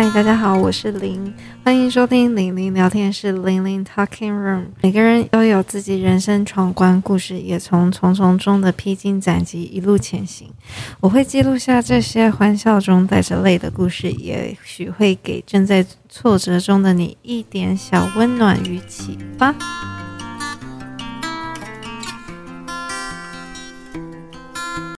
嗨，大家好，我是玲。欢迎收听玲玲聊天室。玲玲 talking room，每个人都有自己人生闯关，故事也从重重中的披荆斩棘一路前行。我会记录下这些欢笑中带着泪的故事，也许会给正在挫折中的你一点小温暖与启发。